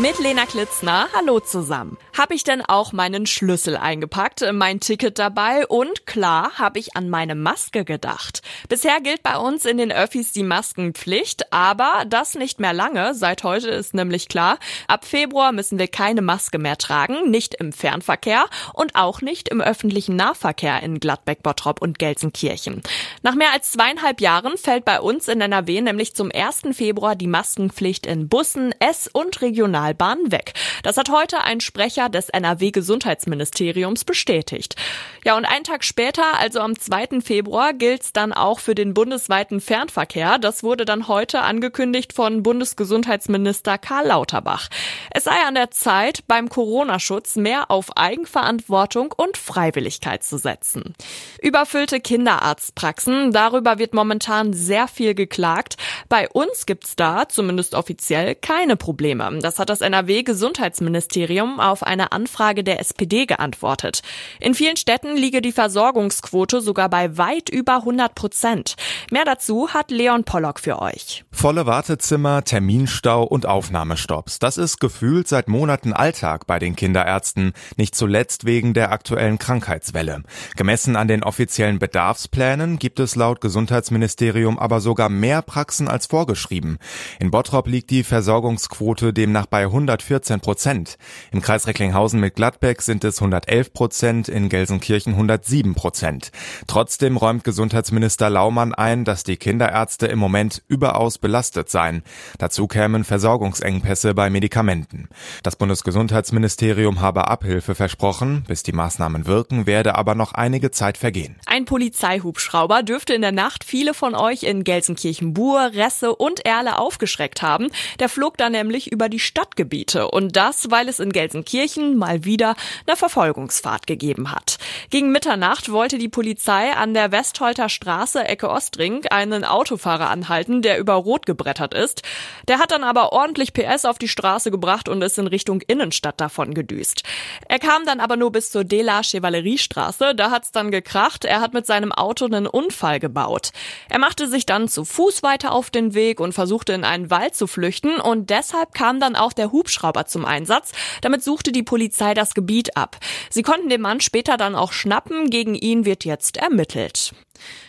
Mit Lena Klitzner. Hallo zusammen. Habe ich denn auch meinen Schlüssel eingepackt, mein Ticket dabei und klar habe ich an meine Maske gedacht. Bisher gilt bei uns in den Öffis die Maskenpflicht, aber das nicht mehr lange. Seit heute ist nämlich klar, ab Februar müssen wir keine Maske mehr tragen, nicht im Fernverkehr und auch nicht im öffentlichen Nahverkehr in Gladbeck, Bottrop und Gelsenkirchen. Nach mehr als zweieinhalb Jahren fällt bei uns in NRW nämlich zum 1. Februar die Maskenpflicht in Bussen, S- und Regional Regionalbahn weg. Das hat heute ein Sprecher des NRW-Gesundheitsministeriums bestätigt. Ja, und einen Tag später, also am 2. Februar, gilt's dann auch für den bundesweiten Fernverkehr. Das wurde dann heute angekündigt von Bundesgesundheitsminister Karl Lauterbach. Es sei an der Zeit, beim Corona-Schutz mehr auf Eigenverantwortung und Freiwilligkeit zu setzen. Überfüllte Kinderarztpraxen, darüber wird momentan sehr viel geklagt. Bei uns gibt's da, zumindest offiziell, keine Probleme. Das hat das NRW-Gesundheitsministerium auf eine Anfrage der SPD geantwortet. In vielen Städten liege die Versorgungsquote sogar bei weit über 100 Prozent. Mehr dazu hat Leon Pollock für euch. Volle Wartezimmer, Terminstau und Aufnahmestopps. Das ist gefühlt seit Monaten Alltag bei den Kinderärzten, nicht zuletzt wegen der aktuellen Krankheitswelle. Gemessen an den offiziellen Bedarfsplänen gibt es laut Gesundheitsministerium aber sogar mehr Praxen als vorgeschrieben. In Bottrop liegt die Versorgungsquote demnach bei 114 Prozent. Im Kreis Recklinghausen mit Gladbeck sind es 111 Prozent, in Gelsenkirchen 107 Prozent. Trotzdem räumt Gesundheitsminister Laumann ein, dass die Kinderärzte im Moment überaus belastet seien. Dazu kämen Versorgungsengpässe bei Medikamenten. Das Bundesgesundheitsministerium habe Abhilfe versprochen. Bis die Maßnahmen wirken, werde aber noch einige Zeit vergehen. Ein Polizeihubschrauber dürfte in der Nacht viele von euch in Gelsenkirchen-Bur, Resse und Erle aufgeschreckt haben. Der flog dann nämlich über die Stadtgebiete. Und das, weil es in Gelsenkirchen mal wieder eine Verfolgungsfahrt gegeben hat. Gegen Mitternacht wollte die Polizei an der Westholter Straße Ecke Ostring einen Autofahrer anhalten, der über Rot gebrettert ist. Der hat dann aber ordentlich PS auf die Straße gebracht und ist in Richtung Innenstadt davon gedüst. Er kam dann aber nur bis zur Dela Chevalleriestraße. Da hat's dann gekracht. Er hat mit seinem Auto einen Unfall gebaut. Er machte sich dann zu Fuß weiter auf den Weg und versuchte in einen Wald zu flüchten und deshalb kam dann auch der Hubschrauber zum Einsatz. Damit suchte die Polizei das Gebiet ab. Sie konnten den Mann später dann auch schnappen. Gegen ihn wird jetzt ermittelt.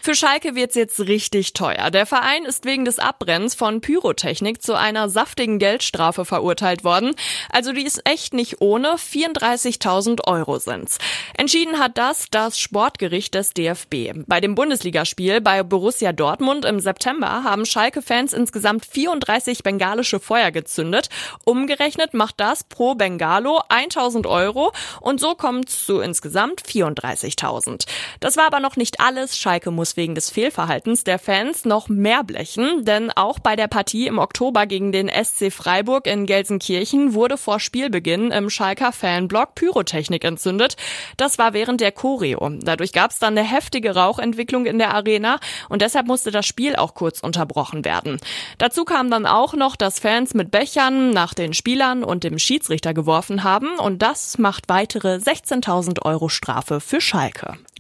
Für Schalke wird's jetzt richtig teuer. Der Verein ist wegen des Abbrennens von Pyrotechnik zu einer saftigen Geldstrafe verurteilt worden. Also die ist echt nicht ohne. 34.000 Euro sind's. Entschieden hat das das Sportgericht des DFB. Bei dem Bundesligaspiel bei Borussia Dortmund im September haben Schalke-Fans insgesamt 34 bengalische Feuer gezündet. Umgerechnet macht das pro Bengalo 1.000 Euro und so kommt's zu insgesamt 34.000. Das war aber noch nicht alles. Schalke Schalke muss wegen des Fehlverhaltens der Fans noch mehr blechen, denn auch bei der Partie im Oktober gegen den SC Freiburg in Gelsenkirchen wurde vor Spielbeginn im Schalker Fanblock Pyrotechnik entzündet. Das war während der Choreo. Dadurch gab es dann eine heftige Rauchentwicklung in der Arena und deshalb musste das Spiel auch kurz unterbrochen werden. Dazu kam dann auch noch, dass Fans mit Bechern nach den Spielern und dem Schiedsrichter geworfen haben und das macht weitere 16.000 Euro Strafe für Schalke.